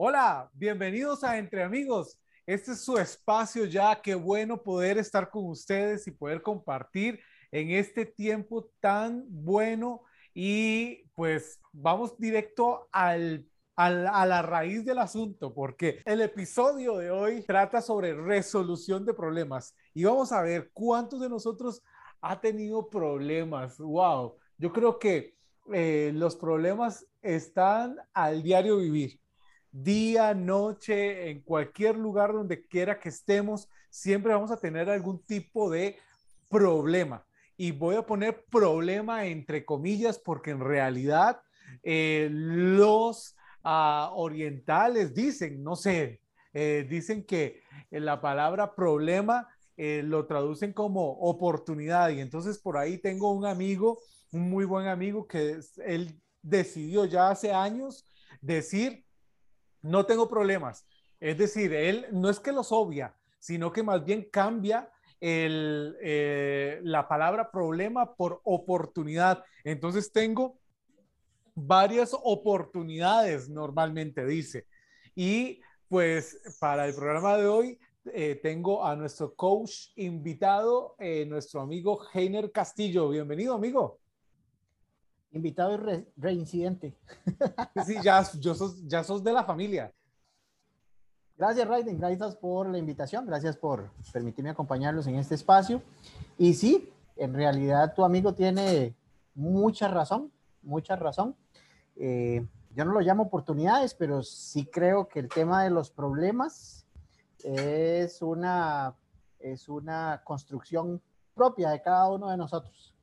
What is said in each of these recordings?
Hola, bienvenidos a Entre Amigos. Este es su espacio ya. Qué bueno poder estar con ustedes y poder compartir en este tiempo tan bueno. Y pues vamos directo al, a la raíz del asunto, porque el episodio de hoy trata sobre resolución de problemas. Y vamos a ver cuántos de nosotros ha tenido problemas. Wow, yo creo que eh, los problemas están al diario vivir día, noche, en cualquier lugar donde quiera que estemos, siempre vamos a tener algún tipo de problema. Y voy a poner problema entre comillas porque en realidad eh, los ah, orientales dicen, no sé, eh, dicen que la palabra problema eh, lo traducen como oportunidad. Y entonces por ahí tengo un amigo, un muy buen amigo, que él decidió ya hace años decir, no tengo problemas. Es decir, él no es que los obvia, sino que más bien cambia eh, la palabra problema por oportunidad. Entonces tengo varias oportunidades normalmente, dice. Y pues para el programa de hoy eh, tengo a nuestro coach invitado, eh, nuestro amigo Heiner Castillo. Bienvenido, amigo. Invitado y reincidente. Sí, ya, yo sos, ya sos de la familia. Gracias, Raiden. Gracias por la invitación. Gracias por permitirme acompañarlos en este espacio. Y sí, en realidad tu amigo tiene mucha razón, mucha razón. Eh, yo no lo llamo oportunidades, pero sí creo que el tema de los problemas es una, es una construcción propia de cada uno de nosotros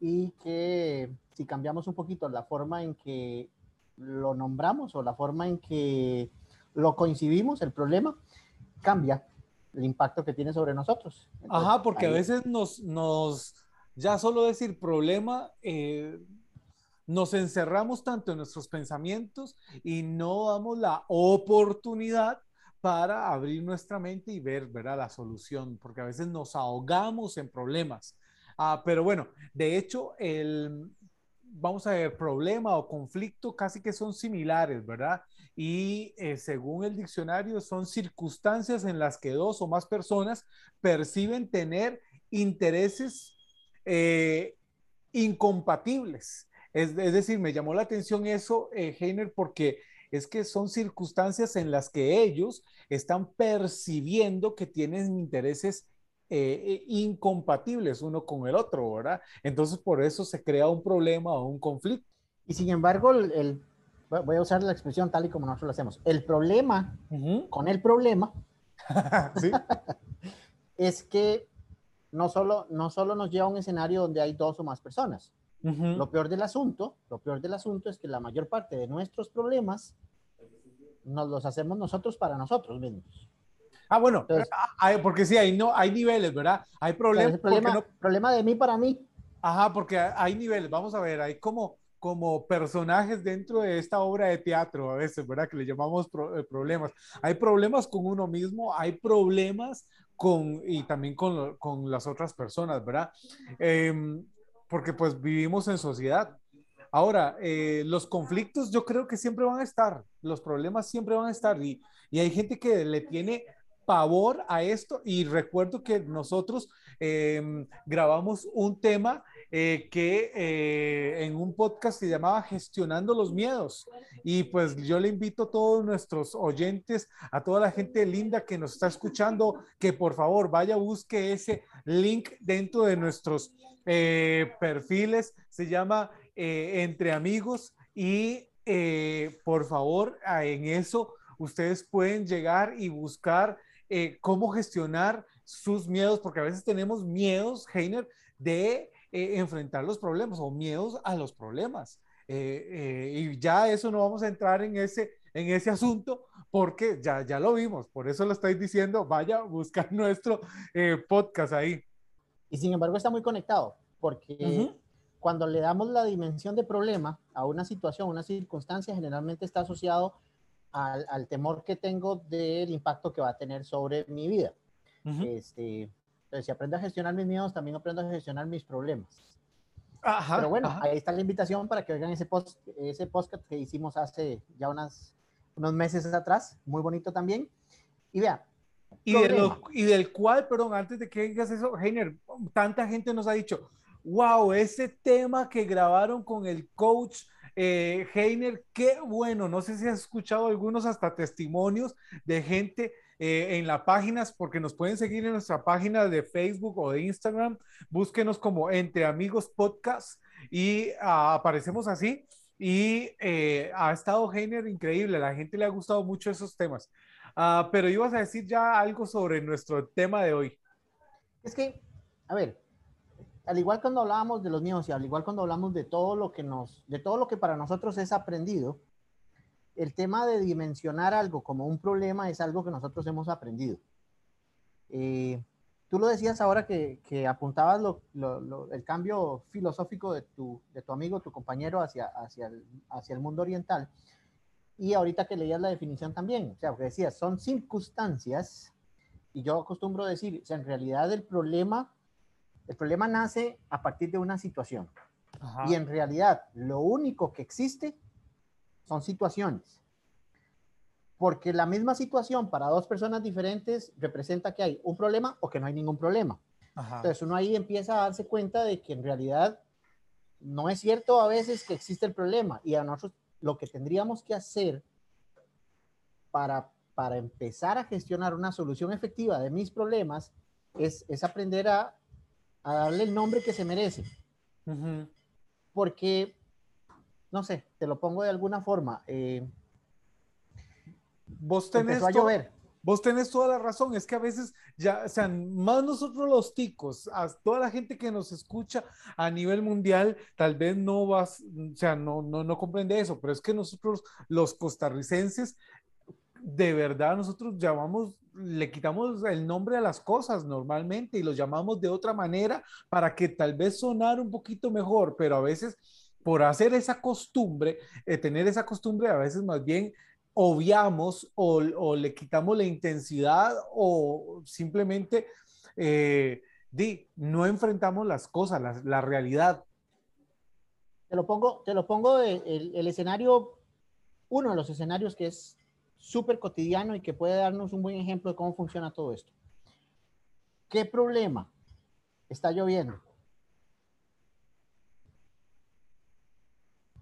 y que si cambiamos un poquito la forma en que lo nombramos o la forma en que lo coincidimos, el problema, cambia el impacto que tiene sobre nosotros. Ajá, porque a veces nos, nos, ya solo decir problema, eh, nos encerramos tanto en nuestros pensamientos y no damos la oportunidad para abrir nuestra mente y ver, ¿verdad? la solución, porque a veces nos ahogamos en problemas. Ah, pero bueno, de hecho, el, vamos a ver, problema o conflicto casi que son similares, ¿verdad? Y eh, según el diccionario, son circunstancias en las que dos o más personas perciben tener intereses eh, incompatibles. Es, decir, me llamó la atención eso, eh, Heiner, porque es que son circunstancias en las que ellos están percibiendo que tienen intereses eh, incompatibles uno con el otro, ¿verdad? Entonces por eso se crea un problema o un conflicto. Y sin embargo, el, voy a usar la expresión tal y como nosotros lo hacemos, el problema con el problema es que no solo, no solo nos lleva a un escenario donde hay dos o más personas. Lo peor del asunto, lo peor del asunto es que la mayor parte de nuestros problemas nos los hacemos nosotros para nosotros mismos. Ah, bueno, ah, porque sí, hay, no, hay niveles, ¿verdad? Hay problemas. Problema, problema de mí para mí. Ajá, porque hay niveles. Vamos a ver, hay como, como personajes dentro de esta obra de teatro a veces, ¿verdad? Que le llamamos eh, problemas. Hay problemas con uno mismo, hay problemas con, y también con, con las otras personas, ¿verdad? Em, porque pues vivimos en sociedad. Ahora, eh, los conflictos yo creo que siempre van a estar, los problemas siempre van a estar y, y hay gente que le tiene pavor a esto y recuerdo que nosotros em, grabamos un tema eh, que eh, en un podcast se llamaba Gestionando los Miedos. Y pues yo le invito a todos nuestros oyentes, a toda la gente linda que nos está escuchando, que por favor vaya, busque ese link dentro de nuestros eh, perfiles. Se llama Entre Amigos y por favor en eso ustedes pueden llegar y buscar eh, cómo gestionar sus miedos, porque a veces tenemos miedos, Heiner, de eh, enfrentar los problemas o miedos a los problemas. Eh, y ya eso no vamos a entrar en ese, en ese asunto porque ya, ya lo vimos, por eso lo estoy diciendo, vaya a buscar nuestro podcast ahí. Y sin embargo está muy conectado, porque cuando le damos la dimensión de problema a una situación, una circunstancia, generalmente está asociado al, temor que tengo del impacto que va a tener sobre mi vida. este, entonces, si aprendo a gestionar mis miedos, también aprendo a gestionar mis problemas. Pero bueno, ahí está la invitación para que oigan ese, post, ese podcast que hicimos hace ya unas, unos meses atrás, muy bonito también. Y vea. Y, y del cual, perdón, antes de que digas eso, Heiner, tanta gente nos ha dicho, wow, ese tema que grabaron con el coach eh, Heiner, qué bueno, no sé si has escuchado algunos hasta testimonios de gente eh, en las páginas, porque nos pueden seguir en nuestra página de Facebook o de Instagram, búsquenos como Entre Amigos Podcast y ah, aparecemos así. Y eh, ha estado Heiner increíble, la gente le ha gustado mucho esos temas. Ah, pero ibas a decir ya algo sobre nuestro tema de hoy. Es que, a ver, al igual cuando hablábamos de los míos y al igual cuando hablamos de todo lo que nos, de todo lo que para nosotros es aprendido, el tema de dimensionar algo como un problema es algo que nosotros hemos aprendido. Eh, tú lo decías ahora que, que apuntabas el cambio filosófico de tu, de tu amigo, tu compañero hacia, hacia, el, hacia el mundo oriental. Y ahorita que leías la definición también, o sea, que decías, son circunstancias, y yo acostumbro decir, o sea, en realidad el problema el problema nace a partir de una situación. Y en realidad, lo único que existe son situaciones. Porque la misma situación para dos personas diferentes representa que hay un problema o que no hay ningún problema. Entonces uno ahí empieza a darse cuenta de que en realidad no es cierto a veces que existe el problema. Y a nosotros lo que tendríamos que hacer para, para empezar a gestionar una solución efectiva de mis problemas es, es aprender a a darle el nombre que se merece. Porque, no sé, te lo pongo de alguna forma. Eh, vos tenés a llover. Vos tenés toda la razón, es que a veces ya, o sea, más nosotros los ticos, a toda la gente que nos escucha a nivel mundial, tal vez no vas, o sea, no, no, no comprende eso, pero es que nosotros los costarricenses de verdad nosotros llamamos, le quitamos el nombre a las cosas normalmente y los llamamos de otra manera para que tal vez sonar un poquito mejor, pero a veces por hacer esa costumbre, eh, tener esa costumbre, a veces más bien obviamos o, le quitamos la intensidad o simplemente eh, di, no enfrentamos las cosas, la, realidad. Te lo pongo, te lo pongo el escenario, uno de los escenarios que es súper cotidiano y que puede darnos un buen ejemplo de cómo funciona todo esto. ¿Qué problema? Está lloviendo.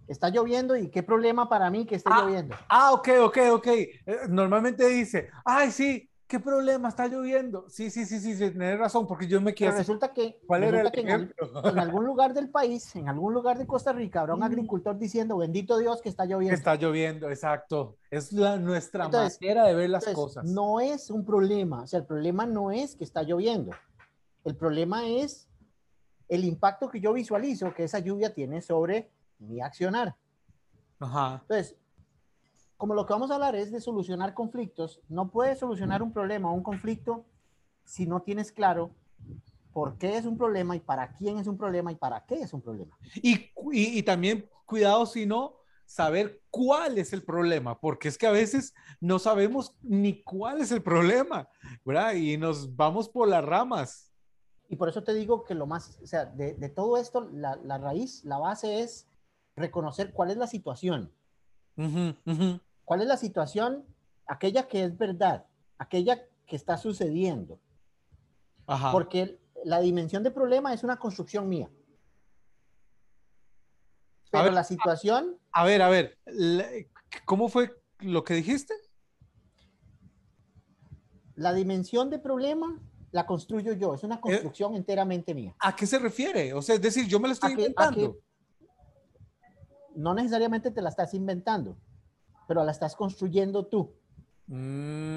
Está lloviendo y qué problema para mí que esté ah, lloviendo. Ah, ok, ok, ok. Eh, normalmente dice, ay, sí, ¿Qué problema? Está lloviendo. Sí, sí, sí, sí, tienes razón, porque yo me quiero. resulta que, ¿cuál era que en, algún lugar del país, en algún lugar de Costa Rica, habrá un agricultor diciendo, bendito Dios que está lloviendo. Está lloviendo, exacto. Es la, nuestra manera de ver las cosas. No es un problema, o sea, el problema no es que está lloviendo. El problema es el impacto que yo visualizo que esa lluvia tiene sobre mi accionar. Ajá. Entonces, como lo que vamos a hablar es de solucionar conflictos, no puedes solucionar un problema o un conflicto si no tienes claro por qué es un problema y para quién es un problema y para qué es un problema. Y, y, también cuidado si no saber cuál es el problema, porque es que a veces no sabemos ni cuál es el problema, ¿verdad? Y nos vamos por las ramas. Y por eso te digo que lo más, o sea, de, de todo esto, la, la, raíz, la base es reconocer cuál es la situación. Uh ¿Cuál es la situación? Aquella que es verdad, aquella que está sucediendo. Porque la dimensión de problema es una construcción mía. Pero la situación... A, ver, a ver, ¿cómo fue lo que dijiste? La dimensión de problema la construyo yo, es una construcción enteramente mía. ¿A qué se refiere? O sea, es decir, yo me la estoy inventando. no necesariamente te la estás inventando pero la estás construyendo tú. Mm.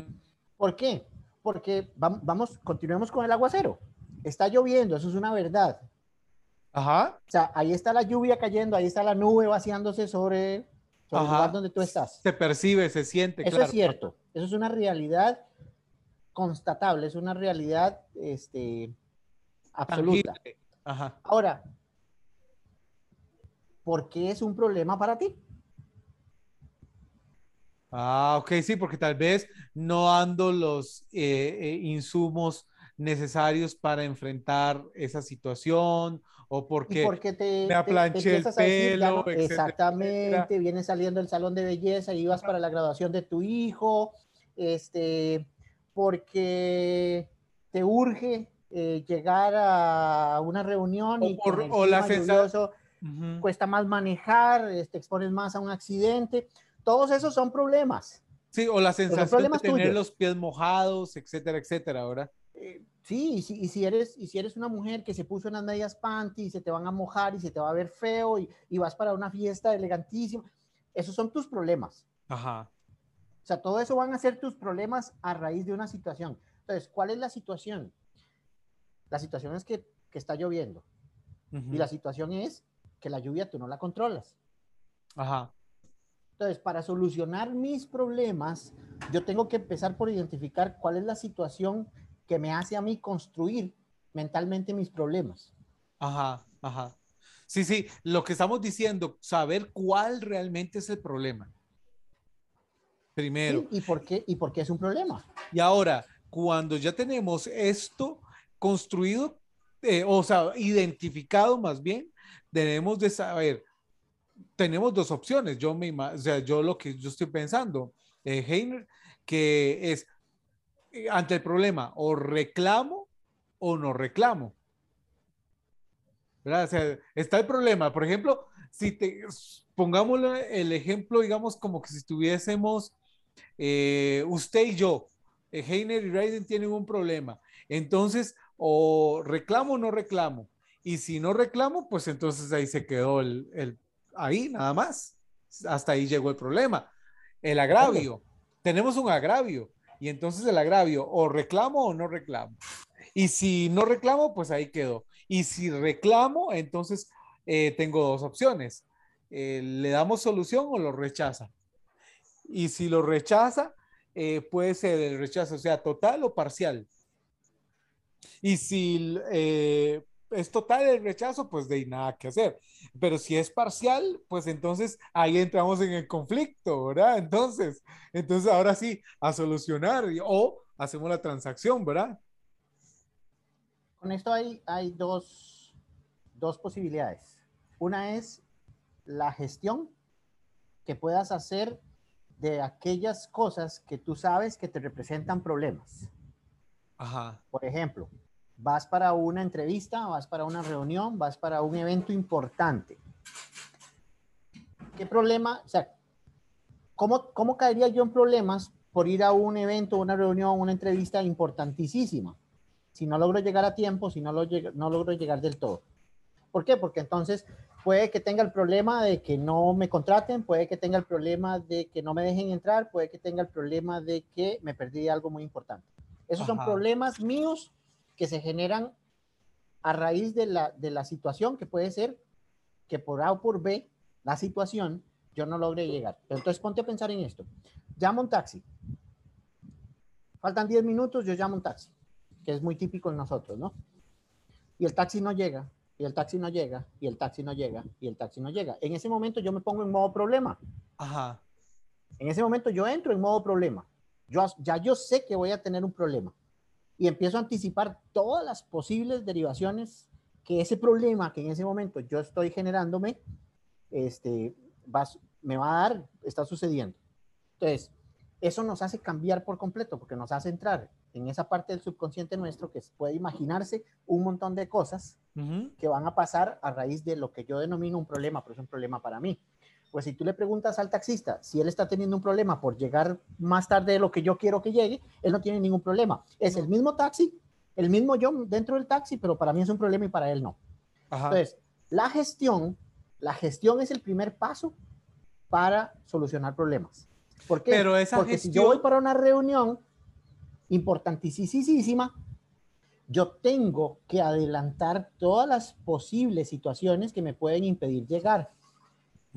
¿Por qué? Porque vamos, continuemos con el aguacero. Está lloviendo, eso es una verdad. Ajá. O sea, ahí está la lluvia cayendo, ahí está la nube vaciándose sobre, el lugar donde tú estás. Se percibe, se siente. Eso es cierto. Eso es una realidad constatable, es una realidad este, absoluta. Ajá. Ahora, ¿por qué es un problema para ti? Ah, ok, sí, porque tal vez no ando los eh, eh, insumos necesarios para enfrentar esa situación o porque, te, me aplanché el pelo. exactamente, vienes saliendo del salón de belleza y ibas para la graduación de tu hijo, este, porque te urge eh, llegar a una reunión y o la sensación cuesta más manejar, te este, expones más a un accidente. Todos esos son problemas. Sí, o la sensación de tener los pies mojados, etcétera, etcétera, ¿verdad? Eh, sí, y si, y si, eres, y si eres una mujer que se puso unas medias panty y se te van a mojar y se te va a ver feo y, y vas para una fiesta elegantísima, esos son tus problemas. Ajá. O sea, todo eso van a ser tus problemas a raíz de una situación. Entonces, ¿cuál es la situación? La situación es que, que está lloviendo. Y la situación es que la lluvia tú no la controlas. Ajá. Entonces, para solucionar mis problemas, yo tengo que empezar por identificar cuál es la situación que me hace a mí construir mentalmente mis problemas. Ajá, ajá. Sí, sí, lo que estamos diciendo, saber cuál realmente es el problema. Primero. ¿y, por qué, ¿Y por qué es un problema? Y ahora, cuando ya tenemos esto construido, eh, o sea, identificado más bien, debemos de saber tenemos dos opciones. Yo me, o sea, yo lo que yo estoy pensando, eh, Heiner, que es eh, ante el problema, o reclamo o no reclamo. ¿Verdad? O sea, está el problema. Por ejemplo, si te pongamos el ejemplo, digamos, como que si estuviésemos eh, usted y yo, eh, Heiner y Raiden tienen un problema. Entonces, o reclamo o no reclamo. Y si no reclamo, pues entonces ahí se quedó el, el ahí nada más. Hasta ahí llegó el problema. El agravio. Tenemos un agravio. Y entonces el agravio, o reclamo o no reclamo. Y si no reclamo, pues ahí quedó. Y si reclamo, entonces eh, tengo dos opciones. Eh, ¿Le damos solución o lo rechaza? Y si lo rechaza, eh, puede ser el rechazo, sea, total o parcial. Y si es total el rechazo, pues de nada que hacer. Pero si es parcial, pues entonces ahí entramos en el conflicto, ¿verdad? Entonces, entonces ahora sí, a solucionar o hacemos la transacción, ¿verdad? Con esto hay, hay dos, dos posibilidades. Una es la gestión que puedas hacer de aquellas cosas que tú sabes que te representan problemas. Ajá. Por ejemplo, vas para una entrevista, vas para una reunión, vas para un evento importante. ¿Qué problema? O sea, ¿cómo, cómo caería yo en problemas por ir a un evento, una reunión, una entrevista importantísima? Si no logro llegar a tiempo, si no, lo, no logro llegar del todo. ¿Por qué? Porque entonces puede que tenga el problema de que no me contraten, puede que tenga el problema de que no me dejen entrar, puede que tenga el problema de que me perdí algo muy importante. Esos son problemas míos que se generan a raíz de la, de la situación que puede ser que por A o por B, la situación, yo no logre llegar. Pero entonces ponte a pensar en esto. Llamo un taxi. Faltan 10 minutos, yo llamo un taxi, que es muy típico en nosotros, ¿no? Y el taxi no llega, y el taxi no llega, y el taxi no llega, y el taxi no llega. En ese momento yo me pongo en modo problema. Ajá. En ese momento yo entro en modo problema. Yo, ya yo sé que voy a tener un problema y empiezo a anticipar todas las posibles derivaciones que ese problema que en ese momento yo estoy generándome, este, me va a dar, está sucediendo. Entonces, eso nos hace cambiar por completo, porque nos hace entrar en esa parte del subconsciente nuestro que puede imaginarse un montón de cosas que van a pasar a raíz de lo que yo denomino un problema, pero es un problema para mí. Pues si tú le preguntas al taxista si él está teniendo un problema por llegar más tarde de lo que yo quiero que llegue, él no tiene ningún problema. Es el mismo taxi, el mismo yo dentro del taxi, pero para mí es un problema y para él no. Entonces, la gestión, la gestión es el primer paso para solucionar problemas. ¿Por qué? Pero esa Porque si yo voy para una reunión importantísima, yo tengo que adelantar todas las posibles situaciones que me pueden impedir llegar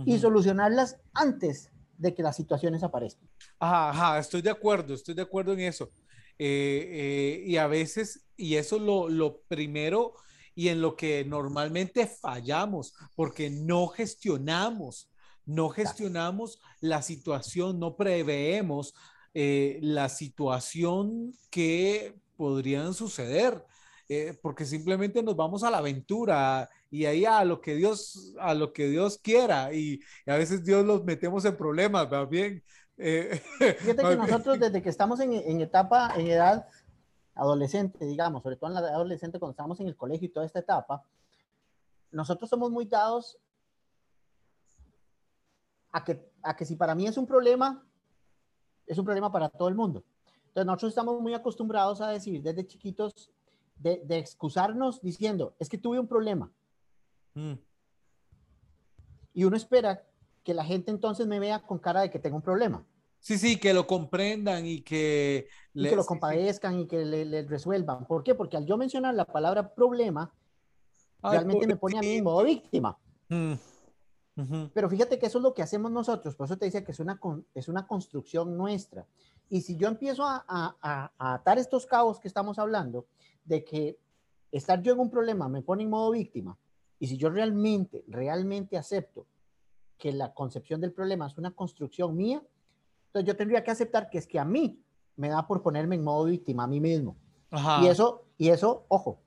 y solucionarlas antes de que las situaciones aparezcan. Ajá, ajá, estoy de acuerdo, estoy de acuerdo en eso. Eh, eh, y a veces, y eso lo, lo primero y en lo que normalmente fallamos, porque no gestionamos, no gestionamos la situación, no preveemos eh, la situación que podrían suceder. Eh, porque simplemente nos vamos a la aventura y ahí a lo que Dios, a lo que Dios quiera y, a veces Dios los metemos en problemas, ¿va bien? Eh, Fíjate que nosotros desde que estamos en, en, etapa, en edad adolescente, digamos, sobre todo en la edad adolescente cuando estamos en el colegio y toda esta etapa, nosotros somos muy dados a que, a que si para mí es un problema, es un problema para todo el mundo. Entonces nosotros estamos muy acostumbrados a decir desde chiquitos, de, excusarnos diciendo, es que tuve un problema. Mm. Y uno espera que la gente entonces me vea con cara de que tengo un problema. Sí, sí, que lo comprendan y que, que lo compadezcan y que le, resuelvan. ¿Por qué? Porque al yo mencionar la palabra problema, realmente me pone a mí en modo víctima. Mm. Pero fíjate que eso es lo que hacemos nosotros, por eso te decía que es una, es una construcción nuestra. Y si yo empiezo a, a, a atar estos cabos que estamos hablando, de que estar yo en un problema me pone en modo víctima, y si yo realmente, realmente acepto que la concepción del problema es una construcción mía, entonces yo tendría que aceptar que es que a mí me da por ponerme en modo víctima a mí mismo. Y eso, y eso, ojo,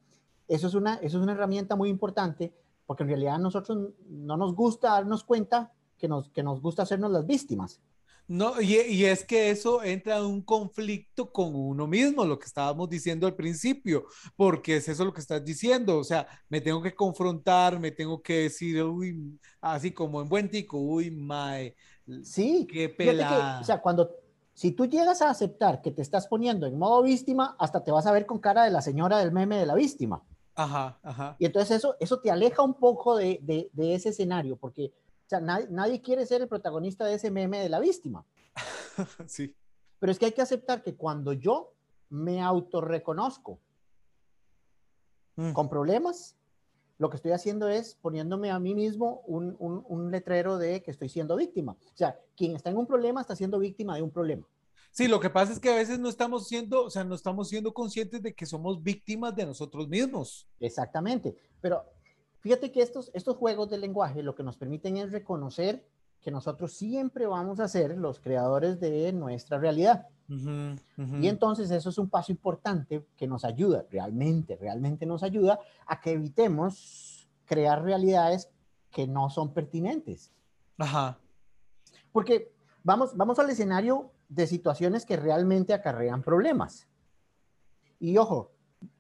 eso es una, eso es una herramienta muy importante porque en realidad a nosotros no nos gusta darnos cuenta que nos, que nos gusta hacernos las víctimas. No, y, es que eso entra en un conflicto con uno mismo, lo que estábamos diciendo al principio, porque es eso lo que estás diciendo, o sea, me tengo que confrontar, me tengo que decir, uy, así como en buen tico, uy, mae, sí, qué pelada. o sea, cuando, si tú llegas a aceptar que te estás poniendo en modo víctima, hasta te vas a ver con cara de la señora del meme de la víctima. Ajá, ajá. Y entonces eso, eso te aleja un poco de, de, de ese escenario, porque sea, nadie, quiere ser el protagonista de ese meme de la víctima. sí. Pero es que hay que aceptar que cuando yo me autorreconozco mm. con problemas, lo que estoy haciendo es poniéndome a mí mismo un, un, un, letrero de que estoy siendo víctima. O sea, quien está en un problema está siendo víctima de un problema. Sí, lo que pasa es que a veces no estamos siendo, o sea, no estamos siendo conscientes de que somos víctimas de nosotros mismos. Exactamente. Pero Fíjate que estos, estos juegos de lenguaje lo que nos permiten es reconocer que nosotros siempre vamos a ser los creadores de nuestra realidad. Y entonces eso es un paso importante que nos ayuda, realmente, realmente nos ayuda a que evitemos crear realidades que no son pertinentes. Ajá. Porque vamos, vamos al escenario de situaciones que realmente acarrean problemas. Y ojo,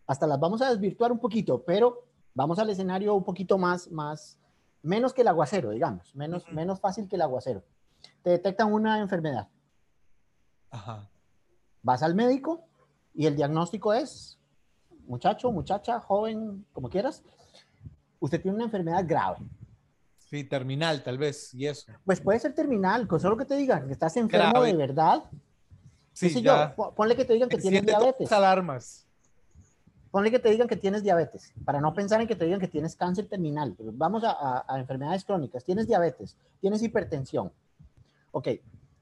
hasta las vamos a desvirtuar un poquito, pero Vamos al escenario un poquito más, más, menos que el aguacero, digamos, menos, menos fácil que el aguacero. Te detectan una enfermedad. Ajá. Vas al médico y el diagnóstico es, muchacho, muchacha, joven, como quieras, usted tiene una enfermedad grave. Sí, terminal tal vez, y eso. Pues puede ser terminal, con solo que te digan que estás enfermo de verdad. Sí, yo, ponle que te digan que tienes diabetes. alarmas. Ponle que te digan que tienes diabetes, para no pensar en que te digan que tienes cáncer terminal. vamos a, enfermedades crónicas. Tienes diabetes, tienes hipertensión. Ok,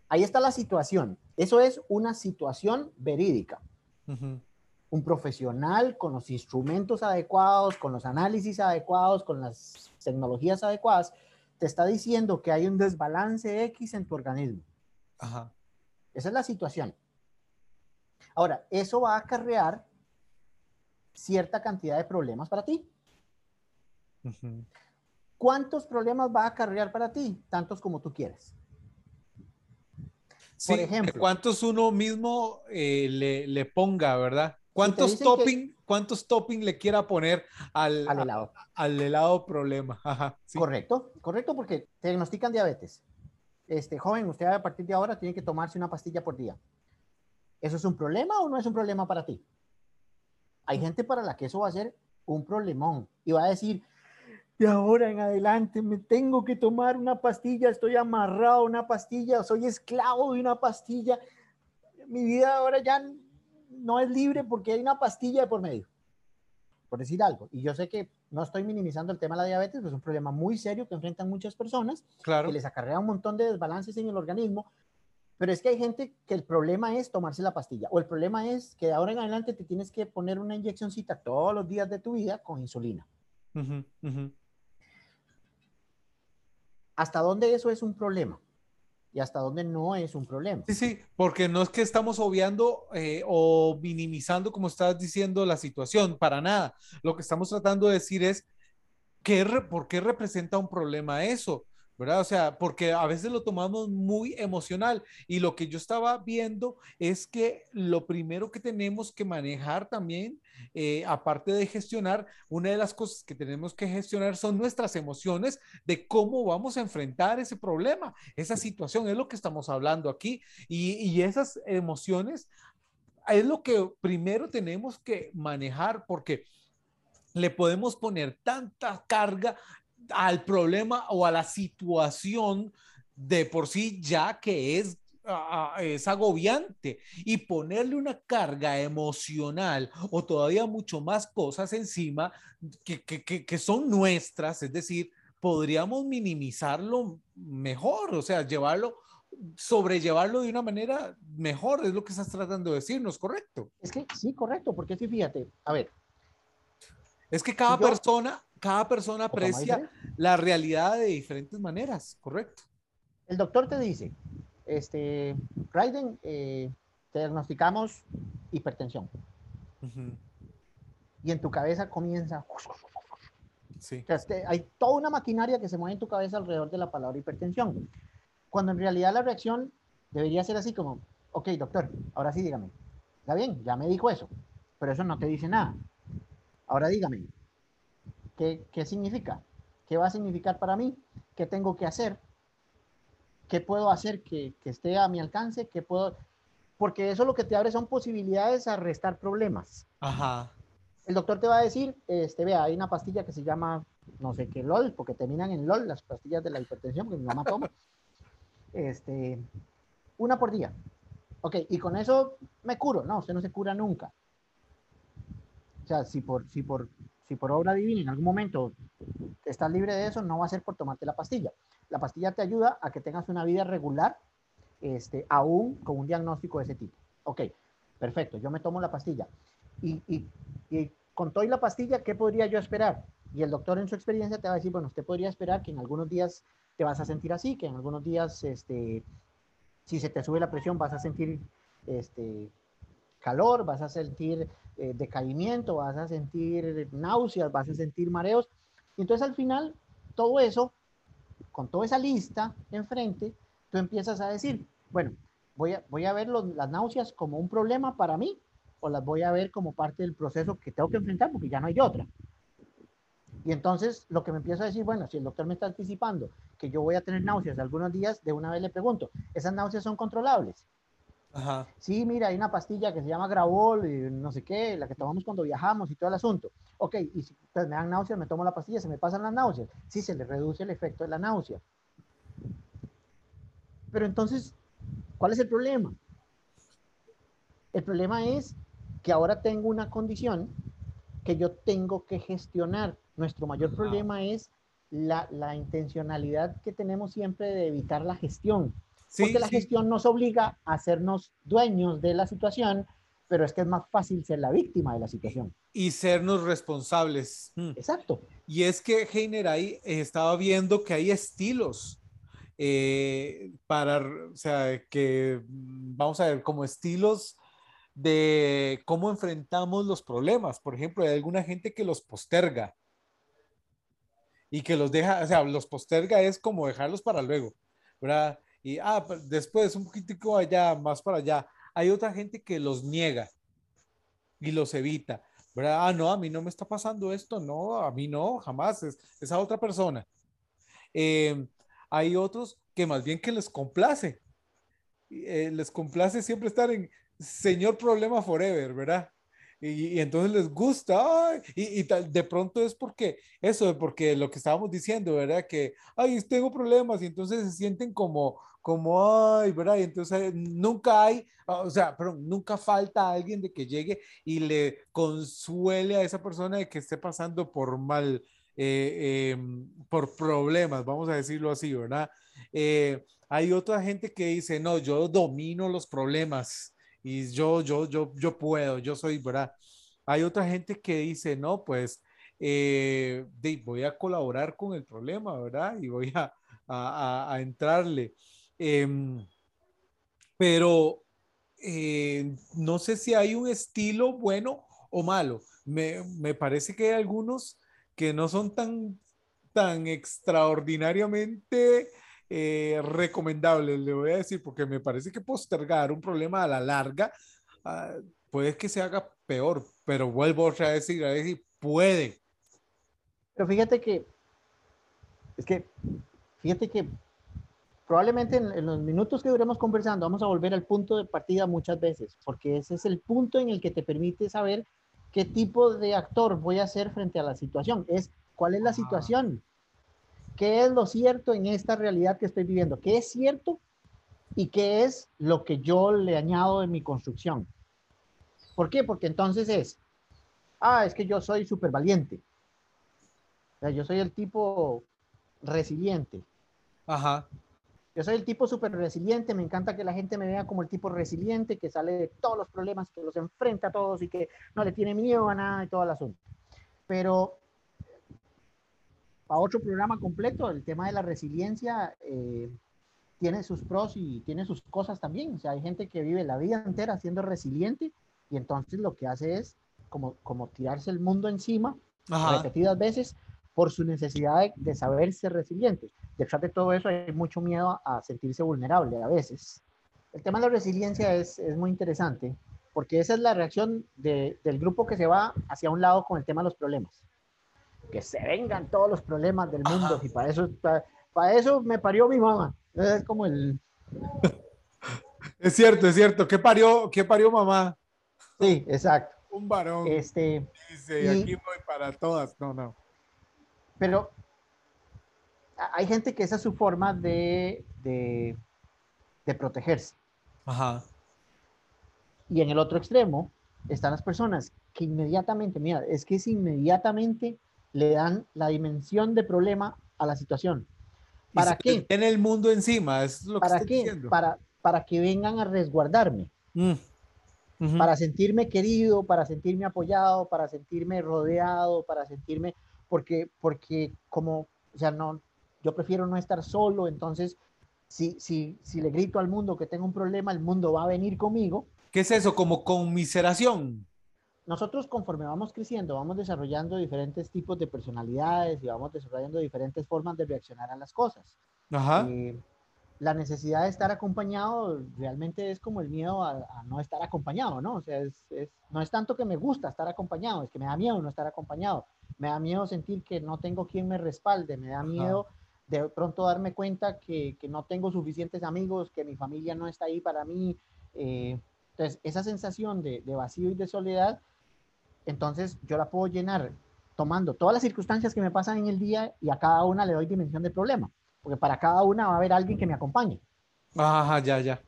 ahí está la situación. Eso es una situación verídica. Un profesional con los instrumentos adecuados, con los análisis adecuados, con las tecnologías adecuadas, te está diciendo que hay un desbalance X en tu organismo. Esa es la situación. Ahora, eso va a acarrear cierta cantidad de problemas para ti. ¿Cuántos problemas va a acarrear para ti? Tantos como tú quieres. Por ejemplo, ¿cuántos uno mismo eh, le, ponga, verdad? ¿Cuántos topping, ¿Cuántos topping le quiera poner al, al helado? al helado problema. Correcto, correcto, porque te diagnostican diabetes. Este, joven, usted a partir de ahora tiene que tomarse una pastilla por día. ¿Eso es un problema o no es un problema para ti? Hay gente para la que eso va a ser un problemón y va a decir, de ahora en adelante me tengo que tomar una pastilla, estoy amarrado a una pastilla, soy esclavo de una pastilla. Mi vida ahora ya no es libre porque hay una pastilla de por medio, por decir algo. Y yo sé que no estoy minimizando el tema de la diabetes, es un problema muy serio que enfrentan muchas personas, claro. que les acarrea un montón de desbalances en el organismo, pero es que hay gente que el problema es tomarse la pastilla o el problema es que de ahora en adelante te tienes que poner una inyeccióncita todos los días de tu vida con insulina. ¿Hasta dónde eso es un problema? y hasta dónde no es un problema. Sí, sí, porque no es que estamos obviando eh, o minimizando, como estás diciendo, la situación, para nada. Lo que estamos tratando de decir es, ¿qué, ¿por qué representa un problema eso? ¿Verdad? O sea, porque a veces lo tomamos muy emocional y lo que yo estaba viendo es que lo primero que tenemos que manejar también, eh, aparte de gestionar, una de las cosas que tenemos que gestionar son nuestras emociones de cómo vamos a enfrentar ese problema, esa situación, es lo que estamos hablando aquí y, y esas emociones es lo que primero tenemos que manejar porque le podemos poner tanta carga al problema o a la situación de por sí ya que es, es agobiante y ponerle una carga emocional o todavía mucho más cosas encima que, que, que, son nuestras, es decir, podríamos minimizarlo mejor, o sea, llevarlo sobrellevarlo de una manera mejor, es lo que estás tratando de decirnos, ¿correcto? Es que sí, correcto, porque sí, fíjate, a ver. Es que cada persona cada persona aprecia la realidad de diferentes maneras, ¿correcto? El doctor te dice, este, Raiden, eh, te diagnosticamos hipertensión. Y en tu cabeza comienza... Sí. Este, hay toda una maquinaria que se mueve en tu cabeza alrededor de la palabra hipertensión. Cuando en realidad la reacción debería ser así como, ok, doctor, ahora sí dígame. Está bien, ya me dijo eso, pero eso no te dice nada. Ahora dígame, ¿Qué, significa? ¿Qué va a significar para mí? ¿Qué tengo que hacer? ¿Qué puedo hacer que, esté a mi alcance? ¿Qué puedo...? Porque eso lo que te abre son posibilidades a restar problemas. Ajá. El doctor te va a decir, este, vea, hay una pastilla que se llama, no sé qué, LOL, porque terminan en LOL las pastillas de la hipertensión, porque mi mamá toma. este, una por día. Ok, y con eso me curo. No, usted no se cura nunca. O sea, si por, si por si por obra divina en algún momento estás libre de eso, no va a ser por tomarte la pastilla. La pastilla te ayuda a que tengas una vida regular, este, aún con un diagnóstico de ese tipo. Ok, perfecto, yo me tomo la pastilla. Y, y, y con toda la pastilla, ¿qué podría yo esperar? Y el doctor en su experiencia te va a decir, bueno, usted podría esperar que en algunos días te vas a sentir así, que en algunos días, este, si se te sube la presión, vas a sentir este, calor, vas a sentir eh, decaimiento, vas a sentir náuseas, vas a sentir mareos. Y entonces al final, todo eso, con toda esa lista enfrente, tú empiezas a decir, bueno, voy a, voy a ver las náuseas como un problema para mí o las voy a ver como parte del proceso que tengo que enfrentar porque ya no hay otra. Y entonces lo que me empiezo a decir, bueno, si el doctor me está anticipando que yo voy a tener náuseas algunos días, de una vez le pregunto, ¿esas náuseas son controlables? Sí, mira, hay una pastilla que se llama Gravol y no sé qué, la que tomamos cuando viajamos y todo el asunto. Ok, y si pues, me dan náuseas, me tomo la pastilla, se me pasan las náuseas. Sí, se le reduce el efecto de la náusea. Pero entonces, ¿cuál es el problema? El problema es que ahora tengo una condición que yo tengo que gestionar. Nuestro mayor problema es la, la intencionalidad que tenemos siempre de evitar la gestión porque la gestión nos obliga a hacernos dueños de la situación, pero es que es más fácil ser la víctima de la situación. Y sernos responsables. Hmm. Exacto. Y es que Heiner ahí estaba viendo que hay estilos eh, para, o sea, que mm, vamos a ver, como estilos de cómo enfrentamos los problemas. Por ejemplo, hay alguna gente que los posterga y que los deja, o sea, los posterga es como dejarlos para luego, ¿verdad? Y ah, después un poquitico allá, más para allá. Hay otra gente que los niega y los evita, ¿verdad? Ah, no, a mí no me está pasando esto, no, a mí no, jamás, es esa otra persona. Eh, hay otros que más bien que les complace, eh, les complace siempre estar en señor problema forever, ¿verdad? Y, entonces les gusta, y, tal, de pronto es porque eso, porque lo que estábamos diciendo, ¿verdad? Que, ay, tengo problemas, y entonces se sienten como, como, ay, ¿verdad? Y entonces nunca hay, o sea, pero nunca falta alguien de que llegue y le consuele a esa persona de que esté pasando por mal, eh, em, por problemas, vamos a decirlo así, ¿verdad? Eh, hay otra gente que dice, no, yo domino los problemas y yo, yo, yo, yo puedo, yo soy, ¿verdad? Hay otra gente que dice, no, pues eh, voy a colaborar con el problema, ¿verdad? Y voy a, a, a, entrarle. Em, pero eh, no sé si hay un estilo bueno o malo. Me, me, parece que hay algunos que no son tan, tan extraordinariamente eh, recomendables, le voy a decir, porque me parece que postergar un problema a la larga ah, puede que se haga peor, pero vuelvo a decir, a decir, puede. Pero fíjate que, es que, fíjate que probablemente en, los minutos que duremos conversando vamos a volver al punto de partida muchas veces, porque ese es el punto en el que te permite saber qué tipo de actor voy a ser frente a la situación. Es cuál es la situación, qué es lo cierto en esta realidad que estoy viviendo, qué es cierto y qué es lo que yo le añado en mi construcción. ¿Por qué? Porque entonces es, ah, es que yo soy súper valiente. O sea, yo soy el tipo resiliente. Ajá. Yo soy el tipo súper resiliente, me encanta que la gente me vea como el tipo resiliente, que sale de todos los problemas, que los enfrenta a todos y que no le tiene miedo a nada y todo el asunto. Pero para otro programa completo, el tema de la resiliencia eh, tiene sus pros y tiene sus cosas también. O sea, hay gente que vive la vida entera siendo resiliente y entonces lo que hace es como, como tirarse el mundo encima repetidas veces por su necesidad de, saber ser resiliente. Detrás de todo eso hay mucho miedo a sentirse vulnerable a veces. El tema de la resiliencia es, es muy interesante porque esa es la reacción de, del grupo que se va hacia un lado con el tema de los problemas. Que se vengan todos los problemas del mundo y para eso, para, eso me parió mi mamá. Es como el... Es cierto, es cierto. ¿Qué parió, qué parió mamá? Sí, exacto. Un varón. Este, Dice, y aquí voy para todas. No, no. Pero hay gente que esa es su forma de, de, protegerse. Ajá. Y en el otro extremo están las personas que inmediatamente, mira, es que es inmediatamente le dan la dimensión de problema a la situación. ¿Para qué? En el mundo encima, es lo ¿Para que qué? Diciendo. Para, para que vengan a resguardarme. Mm. Para sentirme querido, para sentirme apoyado, para sentirme rodeado, para sentirme porque, porque como, o sea, no, yo prefiero no estar solo, entonces, si, si, si le grito al mundo que tengo un problema, el mundo va a venir conmigo. ¿Qué es eso? Como conmiseración. Nosotros conforme vamos creciendo, vamos desarrollando diferentes tipos de personalidades y vamos desarrollando diferentes formas de reaccionar a las cosas. Ajá. Eh, la necesidad de estar acompañado realmente es como el miedo a, no estar acompañado, ¿no? O sea, es, no es tanto que me gusta estar acompañado, es que me da miedo no estar acompañado, me da miedo sentir que no tengo quien me respalde, me da miedo de pronto darme cuenta que, que, no tengo suficientes amigos, que mi familia no está ahí para mí. Eh, entonces, esa sensación de, de vacío y de soledad, entonces yo la puedo llenar tomando todas las circunstancias que me pasan en el día y a cada una le doy dimensión de problema porque para cada una va a haber alguien que me acompañe. Ajá, ya, ya.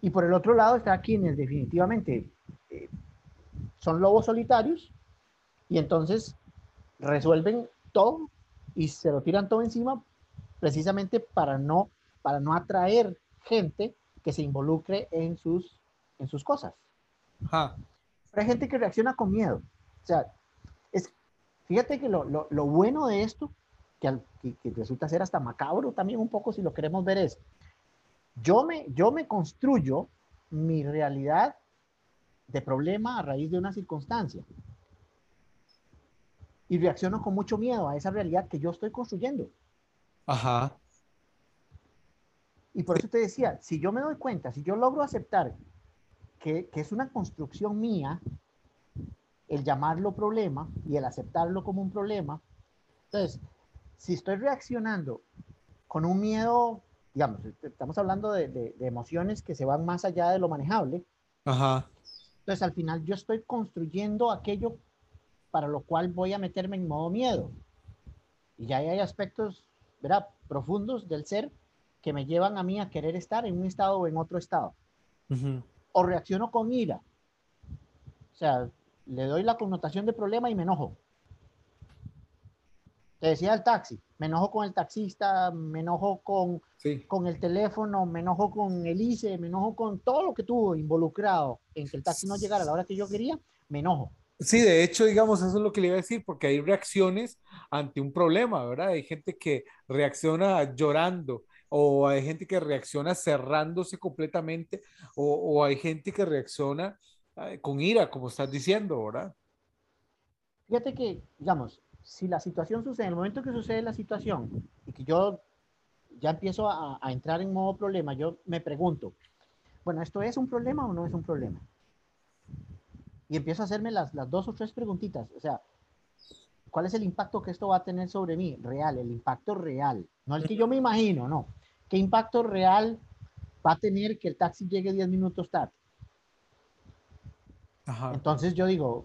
Y por el otro lado está quienes definitivamente eh, son lobos solitarios y entonces resuelven todo y se lo tiran todo encima precisamente para no, para no atraer gente que se involucre en sus, en sus cosas. Ajá. Pero hay gente que reacciona con miedo. O sea, es, fíjate que lo, lo, lo bueno de esto que, resulta ser hasta macabro también un poco si lo queremos ver es, yo me, yo me construyo mi realidad de problema a raíz de una circunstancia. Y reacciono con mucho miedo a esa realidad que yo estoy construyendo. Ajá. Y por eso te decía, si yo me doy cuenta, si yo logro aceptar que, que es una construcción mía, el llamarlo problema y el aceptarlo como un problema, entonces si estoy reaccionando con un miedo, digamos, estamos hablando de, emociones que se van más allá de lo manejable, Ajá. entonces al final yo estoy construyendo aquello para lo cual voy a meterme en modo miedo. Y ya hay aspectos, ¿verdad? Profundos del ser que me llevan a mí a querer estar en un estado o en otro estado. O reacciono con ira. O sea, le doy la connotación de problema y me enojo. Te decía el taxi, me enojo con el taxista, me enojo con, con el teléfono, me enojo con el ICE, me enojo con todo lo que tuvo involucrado en que el taxi no llegara a la hora que yo quería, me enojo. Sí, de hecho, digamos, eso es lo que le iba a decir, porque hay reacciones ante un problema, ¿verdad? Hay gente que reacciona llorando, o hay gente que reacciona cerrándose completamente, o, hay gente que reacciona con ira, como estás diciendo, ¿verdad? Fíjate que, digamos, si la situación sucede, en el momento que sucede la situación y que yo ya empiezo a, a entrar en modo problema, yo me pregunto, bueno, ¿esto es un problema o no es un problema? Y empiezo a hacerme las, las dos o tres preguntitas. O sea, ¿cuál es el impacto que esto va a tener sobre mí? Real, el impacto real. No el que yo me imagino, no. ¿Qué impacto real va a tener que el taxi llegue 10 minutos tarde? Entonces yo digo,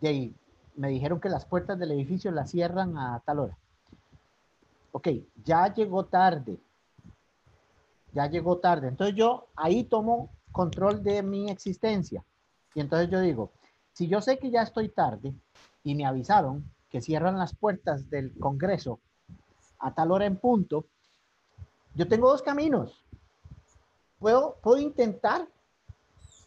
de ahí, me dijeron que las puertas del edificio las cierran a tal hora. Ok, ya llegó tarde. Ya llegó tarde. Entonces yo ahí tomo control de mi existencia. Y entonces yo digo, si yo sé que ya estoy tarde y me avisaron que cierran las puertas del Congreso a tal hora en punto, yo tengo dos caminos. Puedo, puedo intentar,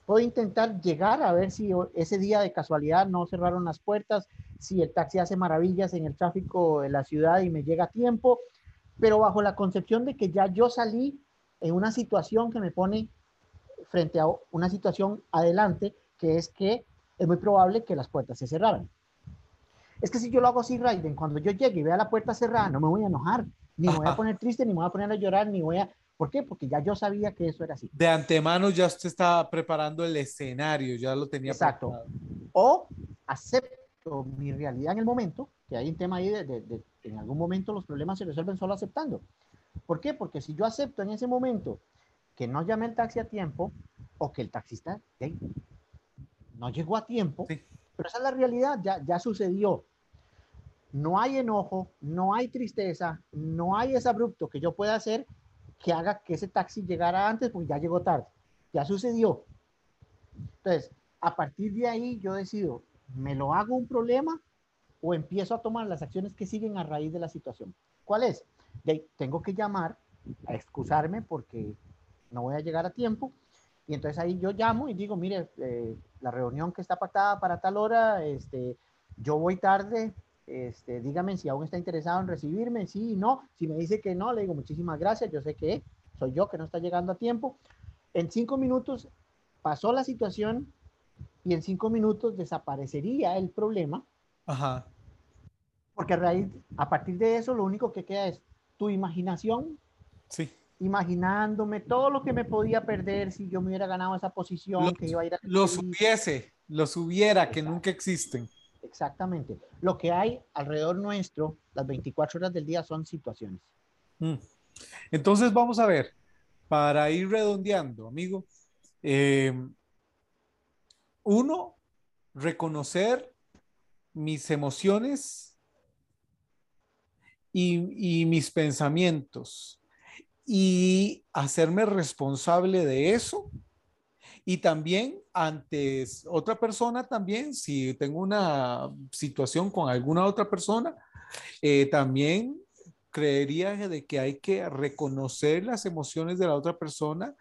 puedo intentar llegar a ver si ese día de casualidad no cerraron las puertas, si el taxi hace maravillas en el tráfico de la ciudad y me llega a tiempo, pero bajo la concepción de que ya yo salí en una situación que me pone frente a una situación adelante que es que es muy probable que las puertas se cerraran. Es que si yo lo hago así, Raiden, cuando yo llegue y vea la puerta cerrada, no me voy a enojar, ni me voy a poner triste, ni me voy a poner a llorar, ni voy a... ¿Por qué? Porque ya yo sabía que eso era así. De antemano ya usted estaba preparando el escenario, ya lo tenía Exacto. O acepto mi realidad en el momento, que hay un tema ahí de, de, en algún momento los problemas se resuelven solo aceptando. ¿Por qué? Porque si yo acepto en ese momento que no llame el taxi a tiempo o que el taxista no llegó a tiempo, pero esa es la realidad, ya, ya sucedió. No hay enojo, no hay tristeza, no hay ese abrupto que yo pueda hacer que haga que ese taxi llegara antes porque ya llegó tarde. Ya sucedió. Entonces, a partir de ahí yo decido, ¿me lo hago un problema o empiezo a tomar las acciones que siguen a raíz de la situación? ¿Cuál es? De, tengo que llamar a excusarme porque no voy a llegar a tiempo y entonces ahí yo llamo y digo, mire, eh, la reunión que está pactada para tal hora, este, yo voy tarde, este, dígame si aún está interesado en recibirme, sí, no. Si me dice que no, le digo muchísimas gracias, yo sé que soy yo que no está llegando a tiempo. En cinco minutos pasó la situación y en cinco minutos desaparecería el problema. Ajá. Porque a, raíz, a partir de eso lo único que queda es tu imaginación. Sí imaginándome todo lo que me podía perder si yo me hubiera ganado esa posición, que iba a ir a... Los hubiese, los hubiera, que nunca existen. Exactamente. Lo que hay alrededor nuestro, las 24 horas del día, son situaciones. Mm. Entonces vamos a ver, para ir redondeando, amigo. Eh, uno, reconocer mis emociones y, y mis pensamientos y hacerme responsable de eso. Y también antes otra persona, también si tengo una situación con alguna otra persona, eh, también creería de que hay que reconocer las emociones de la otra persona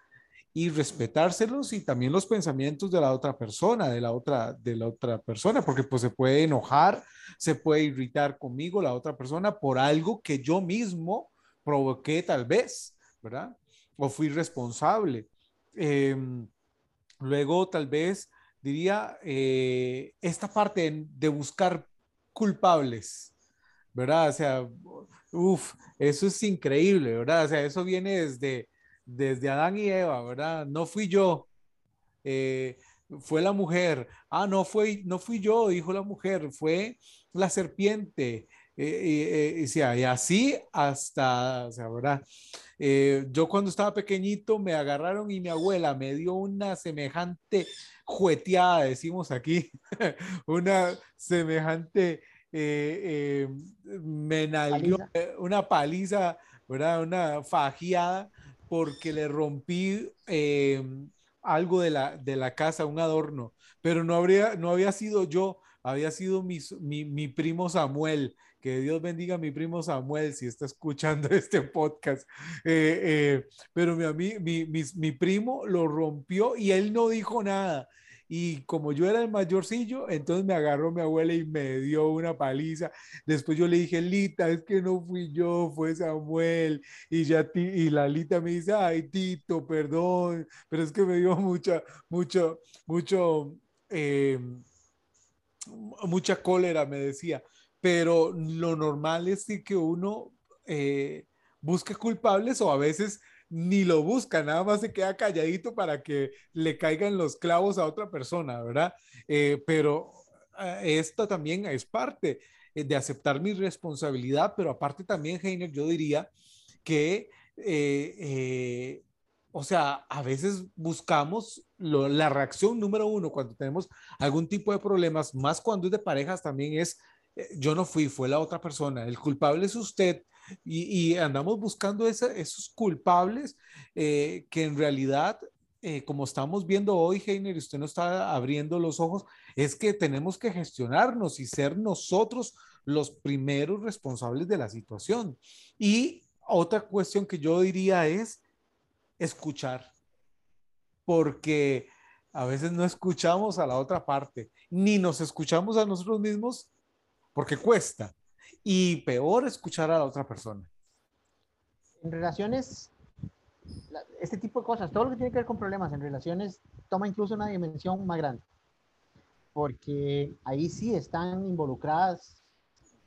y respetárselos y también los pensamientos de la otra persona, de la otra, de la otra persona, porque pues se puede enojar, se puede irritar conmigo la otra persona por algo que yo mismo provoqué tal vez. ¿verdad? O fui responsable. Em, luego, tal vez, diría, eh, esta parte de buscar culpables, ¿verdad? O sea, uff, eso es increíble, ¿verdad? O sea, eso viene desde, desde Adán y Eva, ¿verdad? No fui yo, eh, fue la mujer. Ah, no, fue, no fui yo, dijo la mujer, fue la serpiente. Eh, y así hasta, o sea, ¿verdad? Eh, yo cuando estaba pequeñito me agarraron y mi abuela me dio una semejante jueteada, decimos aquí, una semejante eh, eh, una paliza, ¿verdad? Una fajeada porque le rompí algo de la, de la casa, un adorno, pero no, habría, no había sido yo, había sido mi, mi, mi primo Samuel que Dios bendiga a mi primo Samuel si está escuchando este podcast. Eh, eh, pero mi, mi, mi, primo lo rompió y él no dijo nada. y como yo era el mayorcillo, entonces me agarró mi abuela y me dio una paliza. Después yo le dije, Lita, es que no fui yo, fue Samuel. Y, ya y la Lita me dice, ay, Tito, perdón, pero es que me dio mucha, mucho, mucho, eh, mucha cólera, me decía. Pero lo normal es que uno eh, busque culpables o a veces ni lo busca, nada más se queda calladito para que le caigan los clavos a otra persona, ¿verdad? Eh, pero eh, esto también es parte eh, de aceptar mi responsabilidad, pero aparte también, Heiner, yo diría que, o sea, a veces buscamos la reacción número uno cuando tenemos algún tipo de problemas, más cuando es de parejas, también es, yo no fui, fue la otra persona, el culpable es usted y, andamos buscando esos culpables eh, que en realidad, eh, como estamos viendo hoy, Heiner, y usted nos está abriendo los ojos, es que tenemos que gestionarnos y ser nosotros los primeros responsables de la situación. Y otra cuestión que yo diría es escuchar, porque a veces no escuchamos a la otra parte, ni nos escuchamos a nosotros mismos porque cuesta y peor escuchar a la otra persona. En relaciones, este tipo de cosas, todo lo que tiene que ver con problemas en relaciones toma incluso una dimensión más grande, porque ahí sí están involucradas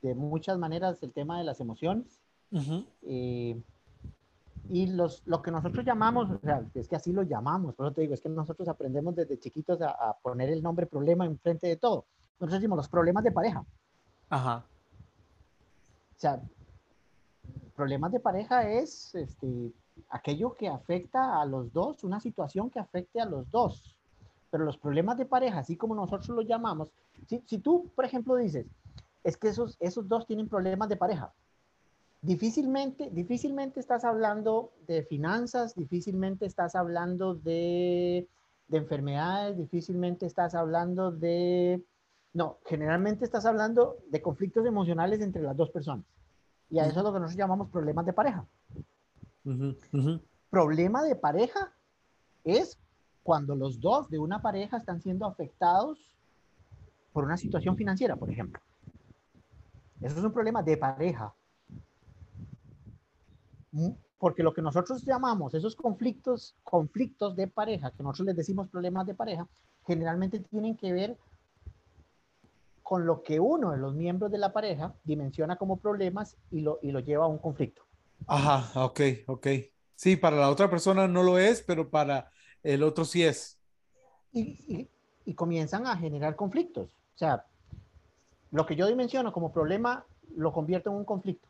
de muchas maneras el tema de las emociones. Eh, y los, lo que nosotros llamamos, o sea, es que así lo llamamos, por eso te digo, es que nosotros aprendemos desde chiquitos a, a poner el nombre problema enfrente de todo. Nosotros decimos los problemas de pareja. Ajá sea, problemas de pareja es este, aquello que afecta a los dos, una situación que afecte a los dos. Pero los problemas de pareja, así como nosotros los llamamos, si, si tú, por ejemplo, dices, es que esos, esos dos tienen problemas de pareja, difícilmente, difícilmente estás hablando de finanzas, difícilmente estás hablando de, de enfermedades, difícilmente estás hablando de no, generalmente estás hablando de conflictos emocionales entre las dos personas. Y a eso es lo que nosotros llamamos problemas de pareja. Problema de pareja es cuando los dos de una pareja están siendo afectados por una situación financiera, por ejemplo. Eso es un problema de pareja. Mm, porque lo que nosotros llamamos esos conflictos, conflictos de pareja, que nosotros les decimos problemas de pareja, generalmente tienen que ver con lo que uno de los miembros de la pareja dimensiona como problemas y lo, y lo lleva a un conflicto. Ajá, ok, ok. Sí, para la otra persona no lo es, pero para el otro sí es. Y, y, comienzan a generar conflictos. O sea, lo que yo dimensiono como problema lo convierto en un conflicto.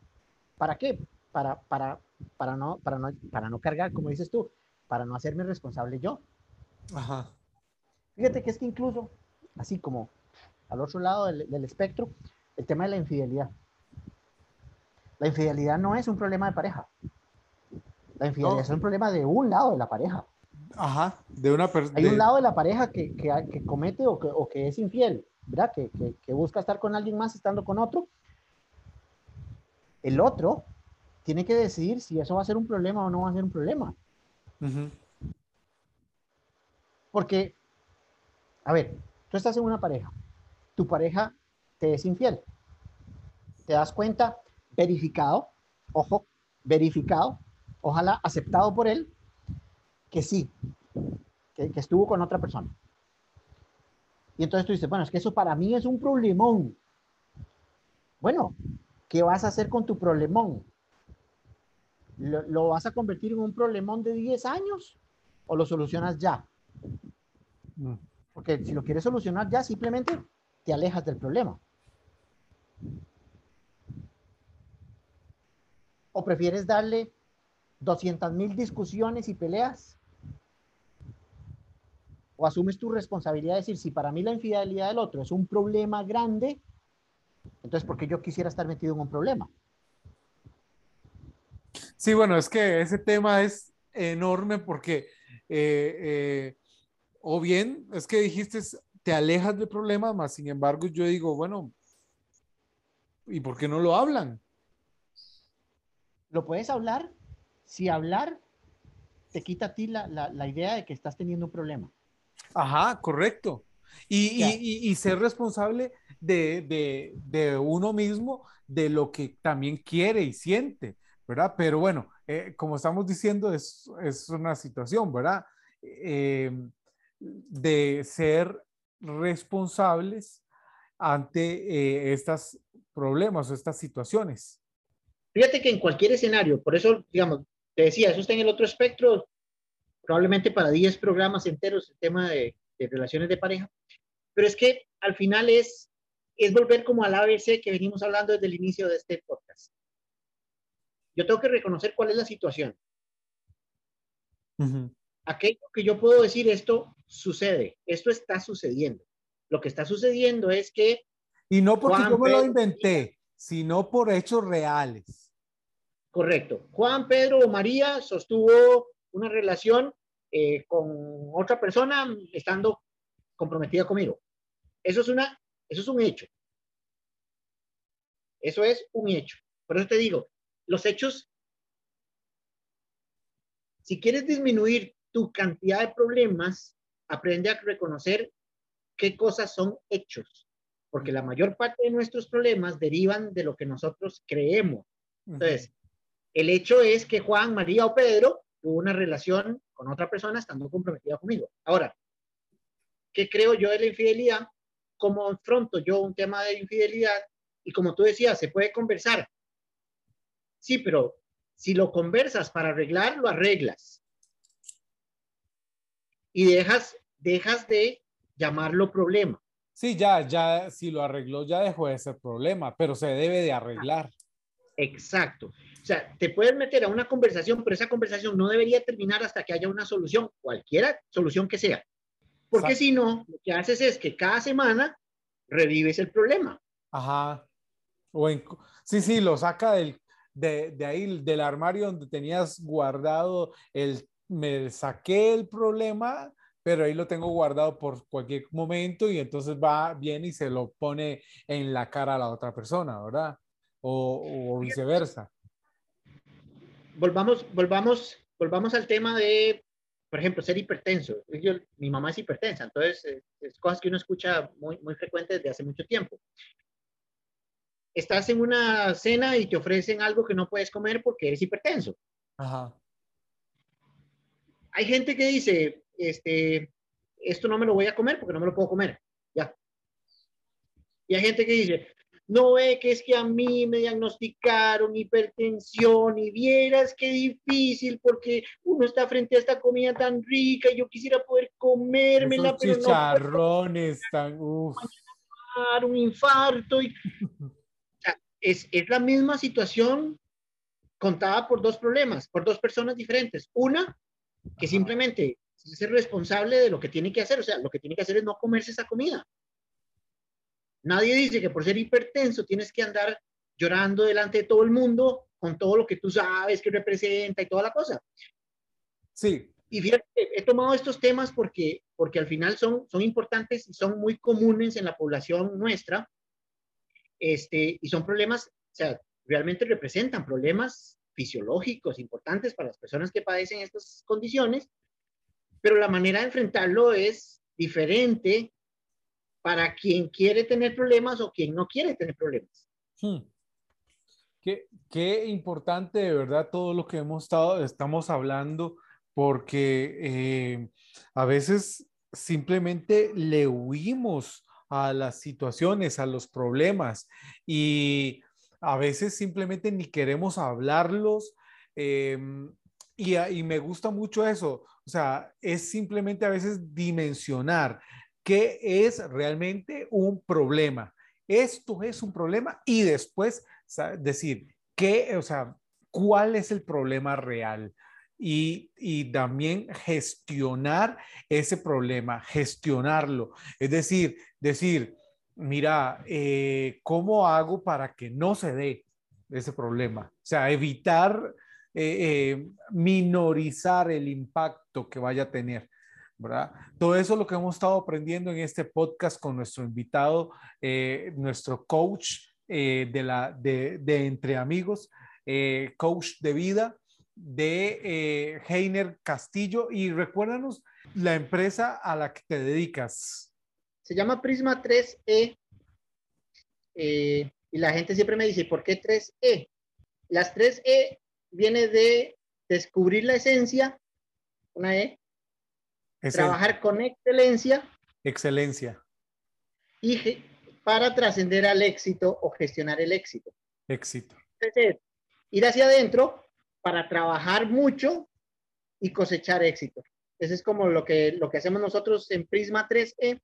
¿Para qué? Para, para, para, no, para, no, para no cargar, como dices tú, para no hacerme responsable yo. Ajá. Fíjate que es que incluso, así como al otro lado del, espectro, el tema de la infidelidad. La infidelidad no es un problema de pareja. La infidelidad es un problema de un lado de la pareja. Ajá, de una persona. Hay un lado de la pareja que, que, comete o que, o que, es infiel, ¿verdad? Que, que, busca estar con alguien más estando con otro. El otro tiene que decidir si eso va a ser un problema o no va a ser un problema. Porque, a ver, tú estás en una pareja tu pareja te es infiel. Te das cuenta, verificado, ojo, verificado, ojalá aceptado por él, que sí, que, estuvo con otra persona. Y entonces tú dices, bueno, es que eso para mí es un problemón. Bueno, ¿qué vas a hacer con tu problemón? ¿Lo, vas a convertir en un problemón de 10 años o lo solucionas ya? Mm. Porque si lo quieres solucionar ya, simplemente te alejas del problema. ¿O prefieres darle 200 mil discusiones y peleas? ¿O asumes tu responsabilidad de decir, si para mí la infidelidad del otro es un problema grande, entonces ¿por qué yo quisiera estar metido en un problema? Sí, bueno, es que ese tema es enorme porque, eh, eh, o bien, es que dijiste, te alejas del problema, más sin embargo yo digo, bueno, ¿y por qué no lo hablan? Lo puedes hablar si hablar te quita a ti la, idea de que estás teniendo un problema. Ajá, correcto. Y, ser responsable de, uno mismo, de lo que también quiere y siente, ¿verdad? Pero bueno, eh, como estamos diciendo, es, una situación, ¿verdad? Eh, de ser responsables ante eh, estos problemas o estas situaciones. Fíjate que en cualquier escenario, por eso, digamos, te decía, eso está en el otro espectro, probablemente para 10 programas enteros el tema de, relaciones de pareja, pero es que al final es, es volver como al ABC que venimos hablando desde el inicio de este podcast. Yo tengo que reconocer cuál es la situación. Aquello que yo puedo decir, esto sucede, esto está sucediendo. Lo que está sucediendo es que... Y no porque yo me lo inventé, sino por hechos reales. Correcto. Juan, Pedro o María sostuvo una relación eh, con otra persona estando comprometida conmigo. Eso es, una, eso es un hecho. Eso es un hecho. Por eso te digo, los hechos, si quieres disminuir tu cantidad de problemas, aprende a reconocer qué cosas son hechos, porque la mayor parte de nuestros problemas derivan de lo que nosotros creemos. Entonces, el hecho es que Juan, María o Pedro tuvo una relación con otra persona estando comprometida conmigo. Ahora, ¿qué creo yo de la infidelidad? ¿Cómo enfrento yo un tema de infidelidad? Y como tú decías, se puede conversar. Sí, pero si lo conversas para arreglar, lo arreglas. Y dejas, dejas de llamarlo problema. Sí, ya, ya, si lo arregló, ya dejó de ser problema, pero se debe de arreglar. Exacto. O sea, te puedes meter a una conversación, pero esa conversación no debería terminar hasta que haya una solución, cualquiera solución que sea. Porque si no, lo que haces es que cada semana revives el problema. Ajá. O sí, sí, lo saca del, de, de, ahí, del armario donde tenías guardado el, me saqué el problema, pero ahí lo tengo guardado por cualquier momento y entonces va bien y se lo pone en la cara a la otra persona, ¿verdad? O, o viceversa volvamos, volvamos, volvamos al tema de, por ejemplo, ser hipertenso. mi mamá es hipertensa, entonces eh, es, cosas que uno escucha muy, muy frecuentes desde hace mucho tiempo. Estás en una cena y te ofrecen algo que no puedes comer porque eres hipertenso. Ajá. Hay gente que dice, este, esto no me lo voy a comer porque no me lo puedo comer. Ya. Y hay gente que dice, no ve que es que a mí me diagnosticaron hipertensión y vieras qué difícil porque uno está frente a esta comida tan rica y yo quisiera poder comérmela, pero chicharrones tan uf. un infarto y es, es la misma situación contada por dos problemas, por dos personas diferentes. Una, que simplemente es responsable de lo que tiene que hacer, o sea, lo que tiene que hacer es no comerse esa comida. Nadie dice que por ser hipertenso tienes que andar llorando delante de todo el mundo con todo lo que tú sabes que representa y toda la cosa. Sí. Y fíjate, he tomado estos temas porque, porque al final son, son importantes y son muy comunes en la población nuestra. Este, y son problemas, o sea, realmente representan problemas fisiológicos importantes para las personas que padecen estas condiciones, pero la manera de enfrentarlo es diferente para quien quiere tener problemas o quien no quiere tener problemas. Hmm. Qué, qué, importante de verdad todo lo que hemos estado, estamos hablando, porque eh, a veces simplemente le huimos a las situaciones, a los problemas y a veces simplemente ni queremos hablarlos. Em, y, y, me gusta mucho eso, o sea, es simplemente a veces dimensionar qué es realmente un problema. Esto es un problema y después decir, ¿qué, o sea, cuál es el problema real? Y, y, también gestionar ese problema, gestionarlo. Es decir, decir, mira, eh, ¿cómo hago para que no se dé ese problema? O sea, evitar eh, eh, minorizar el impacto que vaya a tener. Todo eso es lo que hemos estado aprendiendo en este podcast con nuestro invitado, nuestro coach de, la, de, Entre Amigos, coach de vida, de Heiner Castillo y recuérdanos la empresa a la que te dedicas. Se llama Prisma 3E eh, y la gente siempre me dice, ¿por qué 3E? Las 3E viene de descubrir la esencia, una E, trabajar con excelencia. Excelencia. Y para trascender al éxito o gestionar el éxito. Éxito. Entonces, ir hacia adentro para trabajar mucho y cosechar éxito. Eso es como lo que, lo que hacemos nosotros en Prisma 3E.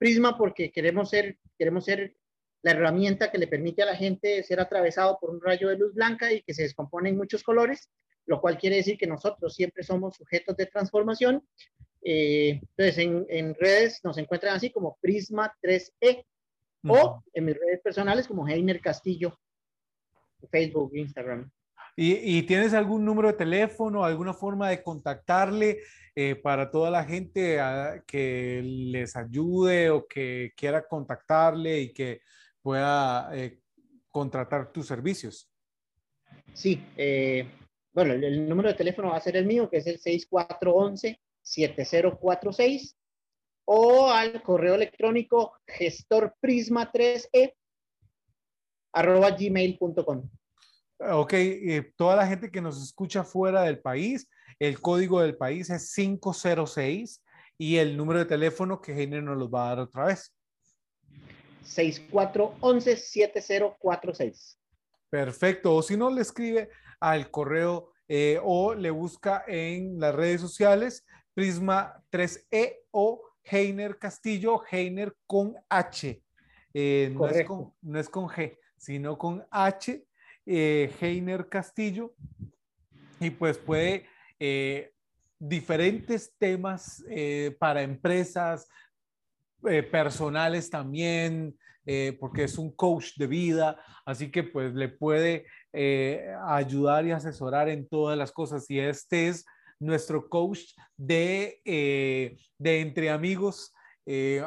Prisma porque queremos ser, queremos ser la herramienta que le permite a la gente ser atravesado por un rayo de luz blanca y que se descompone en muchos colores, lo cual quiere decir que nosotros siempre somos sujetos de transformación. Eh, entonces, en, en, redes nos encuentran así como Prisma 3E o en mis redes personales como Heiner Castillo, Facebook, Instagram. ¿Y, tienes algún número de teléfono, alguna forma de contactarle eh, para toda la gente ah, que les ayude o que quiera contactarle y que pueda eh, contratar tus servicios? Sí, eh, bueno, el, número de teléfono va a ser el mío, que es el 6411-7046, o al correo electrónico gestorprisma3e arroba gmail.com. Ok, toda la gente que nos escucha fuera del país, el código del país es 506 y el número de teléfono que Heiner nos los va a dar otra vez. 6411-7046. Perfecto. O si no, le escribe al correo eh, o le busca en las redes sociales Prisma 3E o Heiner Castillo, Heiner con H. Eh, no, es con, no, es con, G, sino con H eh, Heiner Castillo y pues puede eh, diferentes temas eh, para empresas, personales también, porque es un coach de vida, así que pues le puede ayudar y asesorar en todas las cosas y este es nuestro coach de, de entre amigos.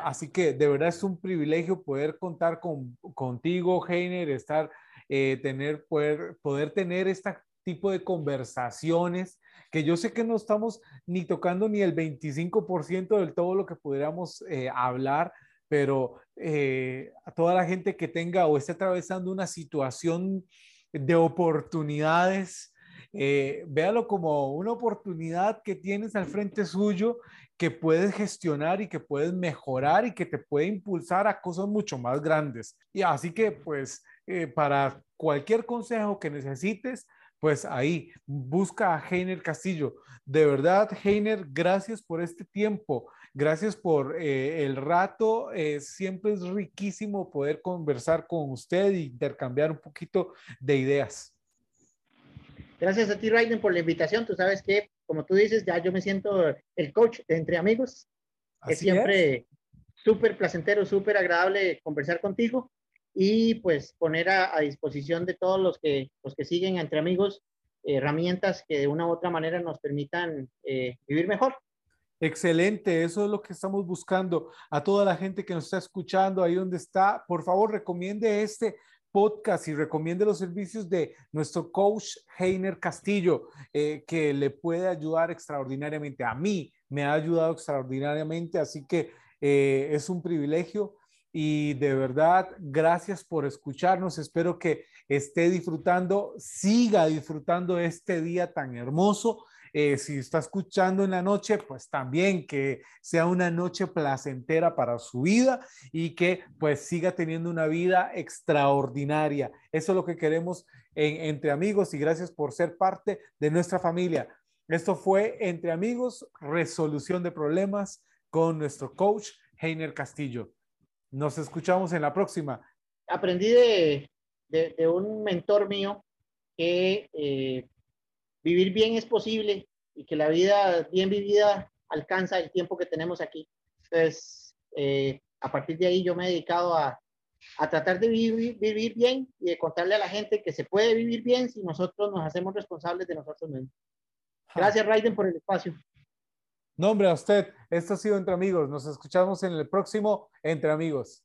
así que de verdad es un privilegio poder contar con, contigo, Heiner, estar eh, tener, poder, poder tener este tipo de conversaciones que yo sé que no estamos ni tocando ni el 25% del todo lo que pudiéramos eh, hablar, pero eh, a toda la gente que tenga o esté atravesando una situación de oportunidades, véalo como una oportunidad que tienes al frente suyo que puedes gestionar y que puedes mejorar y que te puede impulsar a cosas mucho más grandes. Y así que pues eh, para cualquier consejo que necesites, pues ahí busca a Heiner Castillo. De verdad, Heiner, gracias por este tiempo. Gracias por eh, el rato. Eh, siempre es riquísimo poder conversar con usted e intercambiar un poquito de ideas. Gracias a ti, Raiden, por la invitación. Tú sabes que, como tú dices, ya yo me siento el coach de entre amigos. es siempre súper placentero, súper agradable conversar contigo y pues poner a, disposición de todos los que, los que siguen entre amigos herramientas que de una u otra manera nos permitan eh, vivir mejor. Excelente, eso es lo que estamos buscando. A toda la gente que nos está escuchando ahí donde está, por favor, recomiende este podcast y recomiende los servicios de nuestro coach Heiner Castillo, eh, que le puede ayudar extraordinariamente. A mí me ha ayudado extraordinariamente, así que eh, es un privilegio y de verdad, gracias por escucharnos. Espero que esté disfrutando, siga disfrutando este día tan hermoso. Eh, si está escuchando en la noche, pues también que sea una noche placentera para su vida y que pues siga teniendo una vida extraordinaria. Eso es lo que queremos entre amigos y gracias por ser parte de nuestra familia. Esto fue Entre Amigos, resolución de problemas con nuestro coach Heiner Castillo. Nos escuchamos en la próxima. Aprendí de, de, un mentor mío que eh, vivir bien es posible y que la vida bien vivida alcanza el tiempo que tenemos aquí. Entonces, eh, a partir de ahí yo me he dedicado a, a tratar de vivir, vivir, bien y de contarle a la gente que se puede vivir bien si nosotros nos hacemos responsables de nosotros mismos. Gracias, Raiden, por el espacio. Nombre a usted. Esto ha sido Entre Amigos. Nos escuchamos en el próximo Entre Amigos.